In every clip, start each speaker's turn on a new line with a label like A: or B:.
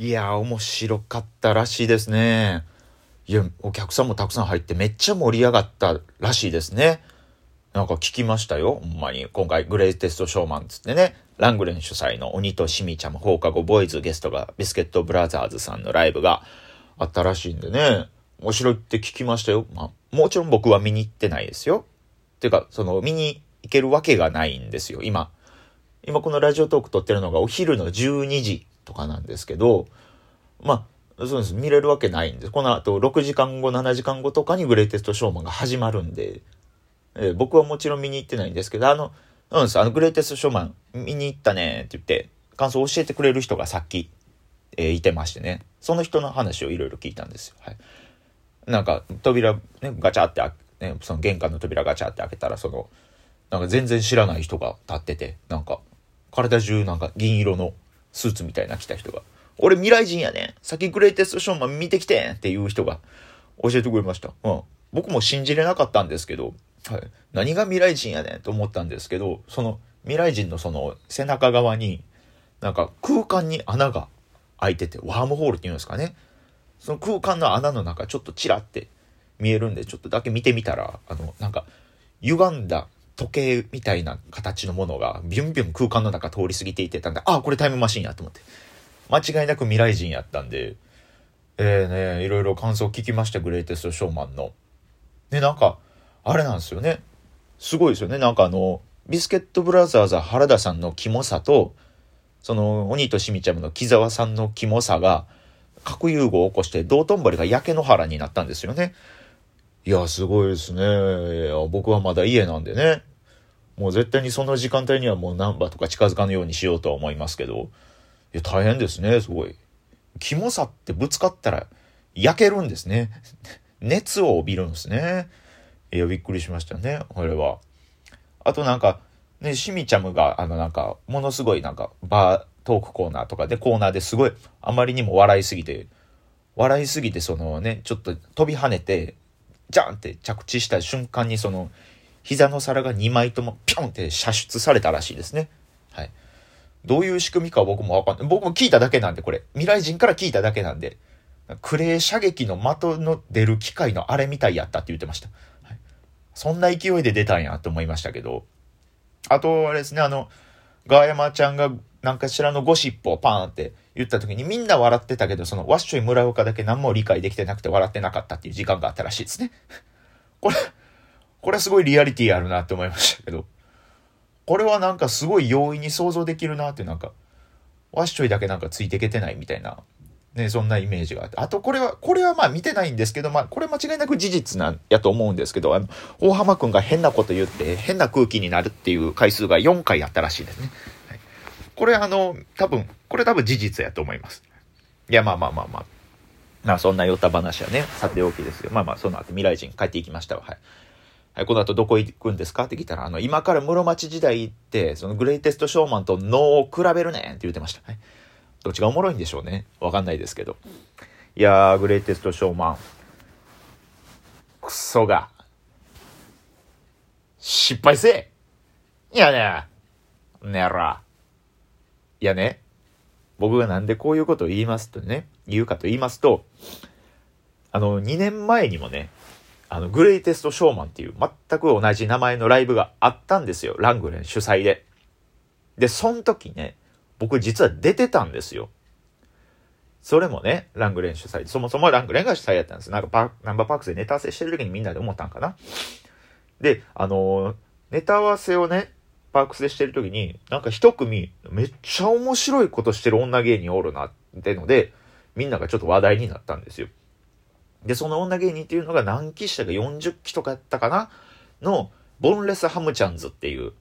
A: いや、面白かったらしいですね。いや、お客さんもたくさん入ってめっちゃ盛り上がったらしいですね。なんか聞きましたよ。ほんまに。今回、グレイテストショーマンつってね、ラングレン主催の鬼としみちゃん放課後ボーイズゲストがビスケットブラザーズさんのライブがあったらしいんでね、面白いって聞きましたよ。まあ、もちろん僕は見に行ってないですよ。っていうか、その、見に行けるわけがないんですよ、今。今このラジオトーク撮ってるのがお昼の12時とかなんですけど、まあ、そうです。見れるわけないんです。この後6時間後、7時間後とかにグレイテストショーマンが始まるんで、えー、僕はもちろん見に行ってないんですけど、あの、うんです。あの、グレイテストショーマン見に行ったねって言って、感想を教えてくれる人がさっき、えー、いてましてね。その人の話をいろいろ聞いたんですよ。はい。なんか、扉、ね、ガチャってね、その玄関の扉ガチャって開けたら、その、なんか全然知らない人が立ってて、なんか、体中なんか銀色のスーツみたいな着た人が、俺未来人やねん。先グレイテストショーマン見てきてんっていう人が教えてくれました。うん。僕も信じれなかったんですけど、はい。何が未来人やねんと思ったんですけど、その未来人のその背中側に、なんか空間に穴が開いてて、ワームホールって言うんですかね。その空間の穴の中ちょっとチラって見えるんで、ちょっとだけ見てみたら、あの、なんか、歪んだ時計みたいな形のものがビュンビュン空間の中通り過ぎていってたんで、ああ、これタイムマシンやと思って。間違いなく未来人やったんで、えーね、いろいろ感想聞きました、グレイテストショーマンの。で、なんか、あれなんですよね。すごいですよね。なんかあの、ビスケットブラザーズ原田さんのキモさと、その、鬼としみちゃむの木沢さんのキモさが、核融合を起こして、道頓堀が焼け野原になったんですよね。いや、すごいですね。いや僕はまだ家なんでね。もう絶対にその時間帯にはもうナンバーとか近づかぬようにしようとは思いますけど。いや、大変ですね、すごい。キモさってぶつかったら焼けるんですね。熱を帯びるんですね。いや、びっくりしましたね、これは。あとなんか、ね、しみちゃむが、あのなんか、ものすごいなんか、バートークコーナーとかでコーナーですごい、あまりにも笑いすぎて、笑いすぎてそのね、ちょっと飛び跳ねて、ジャンって着地した瞬間にその、膝の皿が2枚ともピョンって射出されたらしいですね。はい。どういう仕組みか僕もわかんない。僕も聞いただけなんで、これ。未来人から聞いただけなんで。クレー射撃の的の出る機械のあれみたいやったって言ってました。はい、そんな勢いで出たんやと思いましたけど。あと、あれですね、あの、ガーヤマちゃんが何かしらのゴシップをパーンって言った時にみんな笑ってたけど、そのワッショイ村岡だけ何も理解できてなくて笑ってなかったっていう時間があったらしいですね。これ、これはすごいリアリティあるなって思いましたけど。これはなんかすごい容易に想像できるなってなんか、ワッショイだけなんかついていけてないみたいな、ね、そんなイメージがあって。あとこれは、これはまあ見てないんですけど、まあこれ間違いなく事実なんやと思うんですけど、あの、大浜くんが変なこと言って変な空気になるっていう回数が4回あったらしいですね。これあの、多分、これ多分事実やと思います。いや、まあまあまあまあ。まあそんなヨタ話はね、さておきですよ。まあまあその後未来人帰っていきましたわ。はい。はい、この後どこ行くんですか？って聞いたら、あの、今から室町時代行って、そのグレイテストショーマンと脳を比べるねんって言ってました。はい。どっちがおもろいんでしょうね。わかんないですけど。いやー、グレイテストショーマン。クソが。失敗せえいやね。ねら。いやね。僕がなんでこういうことを言いますとね、言うかと言いますと、あの、2年前にもね、あの、グレイテストショーマンっていう全く同じ名前のライブがあったんですよ。ラングレン主催で。で、その時ね、僕実は出てたんですよ。それもね、ラングレン主催。そもそもラングレンが主催やったんです。なんかパナンバーパークスでネタ合わせしてる時にみんなで思ったんかな。で、あのー、ネタ合わせをね、パークスでしてる時に、なんか一組、めっちゃ面白いことしてる女芸人おるなってので、みんながちょっと話題になったんですよ。で、その女芸人っていうのが何期したか40期とかやったかな？の、ボンレスハムチャンズっていう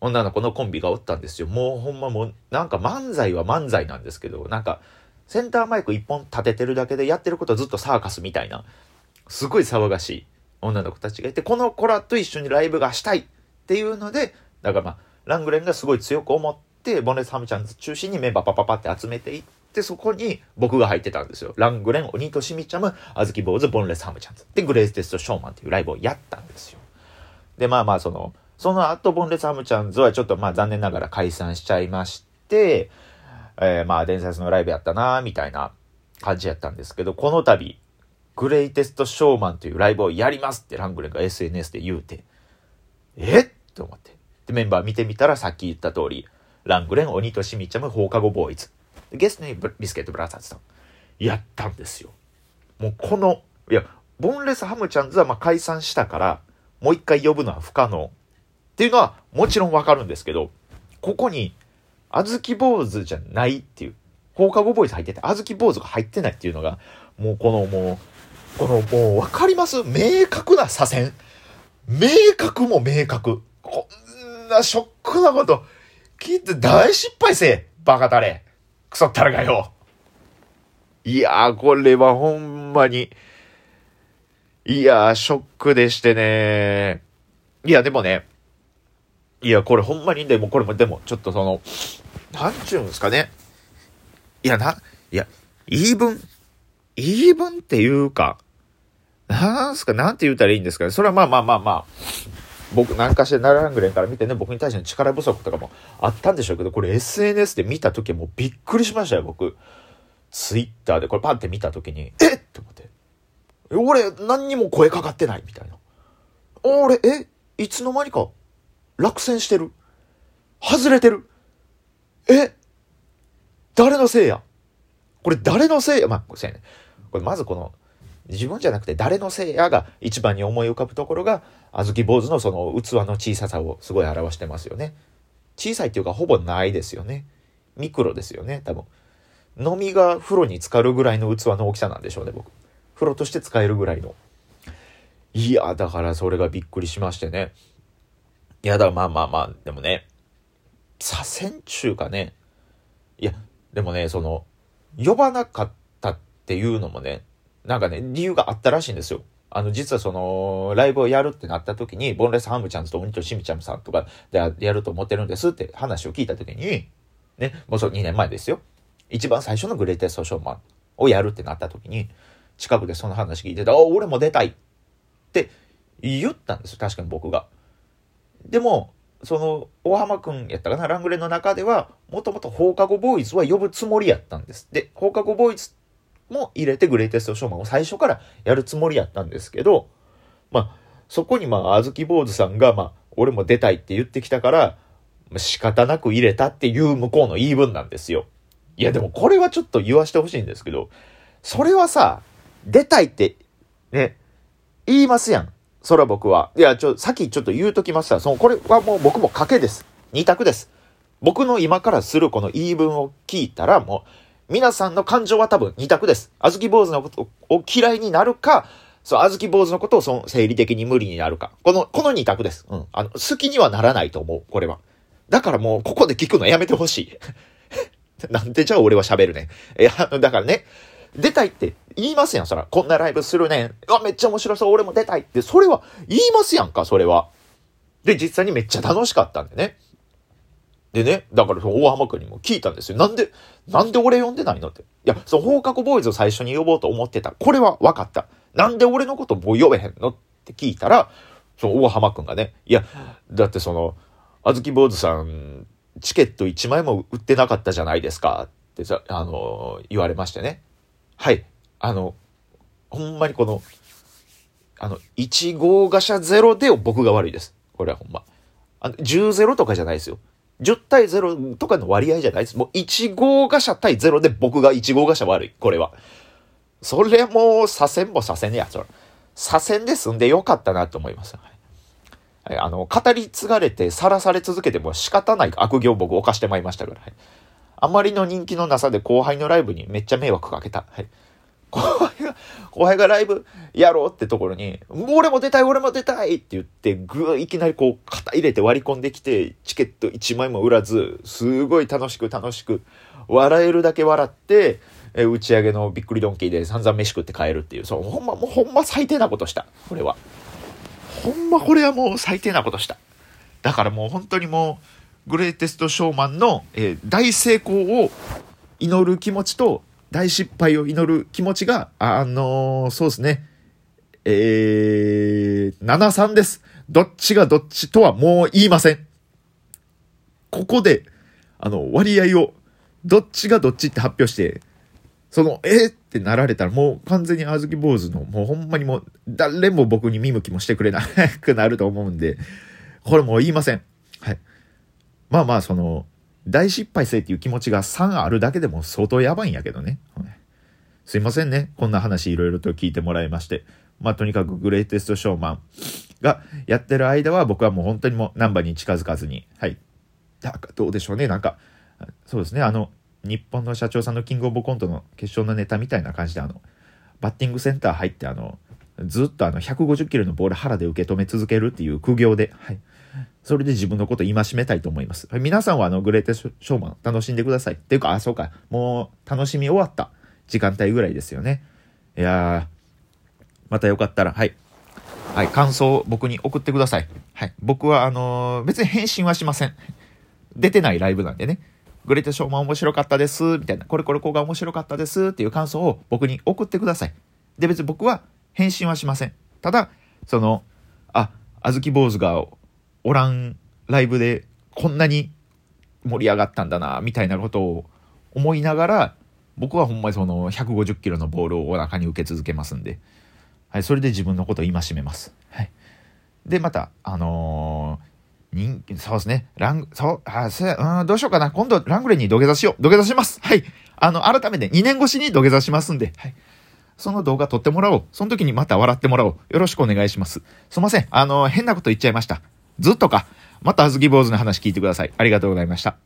A: 女の子のコンビがおったんですよ。もうほんまもう、なんか漫才は漫才なんですけど、なんか、センターマイク一本立ててるだけでやってることずっとサーカスみたいな、すごい騒がしい女の子たちがいて、この子らと一緒にライブがしたいっていうので、だからまあ、ラングレンがすごい強く思って、ボンレスハムチャンズ中心にメンバーパパパって集めていって、そこに僕が入ってたんですよ。ラングレン、鬼としみちゃむ、あずき坊主、ボンレスハムちゃんで、グレイステストショーマンっていうライブをやったんですよ。で、まあまあ、その、その後、ボンレスハムちゃんズはちょっとまあ残念ながら解散しちゃいまして、えー、まあ伝説のライブやったなみたいな感じやったんですけど、この度、グレイテストショーマンというライブをやりますってラングレンが SNS で言うて、えっ？て思って。で、メンバー見てみたらさっき言った通り、ラングレン、鬼としみちゃむ、放課後ボーイズ。ゲストにビスケットブラザーズとやったんですよ。もうこの、いや、ボンレスハムちゃんズはま解散したから、もう一回呼ぶのは不可能っていうのはもちろんわかるんですけど、ここに、あずき坊主じゃないっていう、放課後ボーイズ入ってて、あずき坊主が入ってないっていうのが、もうこのもう、このもうわかります？明確な左遷。明確も明確。こんなショックなこと、聞いて大失敗せえ。バカタレ。クソったらがよ。いやー、これはほんまに、いやー、ショックでしてね。いや、でもね、いや、これほんまにでも、これも、でも、ちょっとその、なんちゅうんですかね。いや、な、いや、言い分、言い分っていうか、なんすか、なんて言うたらいいんですかね。それはまあまあまあまあ、僕、なんかして奈良ラングレンから見てね、僕に対しての力不足とかもあったんでしょうけど、これ SNS で見た時もうびっくりしましたよ、僕。ツイッターでこれパンって見た時に、えっ？って思って。俺、何にも声かかってないみたいな。俺、え？いつの間にか落選してる外れてるえ？誰のせいや？これ誰のせい？やまあ、せやね。これまずこの、自分じゃなくて誰のせいやが一番に思い浮かぶところが、あずき坊主のその器の小ささをすごい表してますよね。小さいっていうかほぼないですよね。ミクロですよね、多分。飲みが風呂に浸かるぐらいの器の大きさなんでしょうね、僕。風呂として使えるぐらいの。いや、だからそれがびっくりしましてね。いや、だまあまあまあ、でもね、左遷中かね。いや、でもね、その、呼ばなかったっていうのもね、なんかね、理由があったらしいんですよ。あの、実はその、ライブをやるってなった時に、ボンレスハムちゃんと鬼としみちゃんさんとかでやると思ってるんですって話を聞いた時に、ね、もうそ2年前ですよ。一番最初のグレイテストショーマンをやるってなった時に、近くでその話聞いてた、あ、俺も出たいって言ったんですよ、確かに僕が。でも、その、大浜くんやったかな、ラングレーの中では、もともと放課後ボーイズは呼ぶつもりやったんです。で、放課後ボーイズも入れてグレイテストショーマンを最初からやるつもりやったんですけど、まあ、そこにまあ、あずき坊主さんが、まあ、俺も出たいって言ってきたから、仕方なく入れたっていう向こうの言い分なんですよ。いや、でもこれはちょっと言わしてほしいんですけど、それはさ、出たいって、ね、言いますやん。そら僕は。いや、ちょ、さっきちょっと言うときました。その、これはもう僕も賭けです。二択です。僕の今からするこの言い分を聞いたら、もう、皆さんの感情は多分二択です。あずき坊主のことを嫌いになるか、そう、あずき坊主のことをその生理的に無理になるか。この、この二択です。うん。あの、好きにはならないと思う。これは。だからもう、ここで聞くのやめてほしい。なんでじゃあ俺は喋るね。いや、だからね、出たいって言いますやん、そら。こんなライブするねん。あ、めっちゃ面白そう、俺も出たいって。それは言いますやんか、それは。で、実際にめっちゃ楽しかったんでね。でね、だからその大浜くんにも聞いたんですよ。なんで、なんで俺呼んでないのって。いや、その放課後ボーイズを最初に呼ぼうと思ってた。これは分かった。なんで俺のこともう呼べへんのって聞いたら、その大浜くんがね、いや、だってその、あずき坊主さんチケット1枚も売ってなかったじゃないですかってさ、あの、言われましてね。はい。あの、ほんまにこの、あの、1号ガシャゼロで僕が悪いです。これはほんま。あの、10ゼロとかじゃないですよ。10対0とかの割合じゃないです。もう1号ガシャ対0で僕が1号ガシャ悪い。これは。それも左遷も左遷や。それ。左遷で済んでよかったなと思います。はいあの、語り継がれて、さらされ続けても仕方ない悪行僕犯してまいりましたから、い。あまりの人気のなさで後輩のライブにめっちゃ迷惑かけた。はい。後輩が、後輩がライブやろうってところに、俺も出たい、俺も出たいって言って、ぐーいきなりこう、肩入れて割り込んできて、チケット1枚も売らず、すごい楽しく楽しく、笑えるだけ笑って、え打ち上げのびっくりドンキーで散々飯食って帰るっていう、そう、ほんま、もうほんま最低なことした。これは。ほんまこれはもう最低なことした。だからもう本当にもう、グレイテストショーマンの、えー、大成功を祈る気持ちと、大失敗を祈る気持ちが、あのー、そうですね。えー、7-3です。どっちがどっちとはもう言いません。ここで、あの、割合をどっちがどっちって発表して、その、えってなられたらもう完全にあずき坊主の、もうほんまにもう誰も僕に見向きもしてくれなくなると思うんで、これもう言いません。はい。まあまあ、その、大失敗せっていう気持ちが3あるだけでも相当やばいんやけどね。すいませんね。こんな話いろいろと聞いてもらいまして。まあとにかくグレイテストショーマンがやってる間は僕はもう本当にもうナンバーに近づかずに、はい。なんかどうでしょうね。なんか、そうですね。あの、日本の社長さんのキングオブコントの決勝のネタみたいな感じで、あの、バッティングセンター入って、あの、ずっとあの、150キロのボール腹で受け止め続けるっていう苦行で、はい。それで自分のことを戒めたいと思います。皆さんはあの、グレーテショーマン楽しんでください。っていうか、あ、そうか。もう、楽しみ終わった時間帯ぐらいですよね。いやー、またよかったら、はい。はい、感想を僕に送ってください。はい。僕は、あのー、別に返信はしません。出てないライブなんでね。グレートショーマン面白かったです、みたいな。これこれこうが面白かったです、っていう感想を僕に送ってください。で、別に僕は返信はしません。ただ、その、あ、あずき坊主がおらんライブでこんなに盛り上がったんだな、みたいなことを思いながら、僕はほんまにその150キロのボールをお腹に受け続けますんで、はい、それで自分のことを戒めます。はい。で、また、あのー人気、そうですね。ラン、そう、あ、そううん、どうしようかな。今度、ラングレンに土下座しよう。土下座します。はい。あの、改めて2年越しに土下座しますんで、はい。その動画撮ってもらおう。その時にまた笑ってもらおう。よろしくお願いします。すいません。あの、変なこと言っちゃいました。ずっとか。またあずき坊主の話聞いてください。ありがとうございました。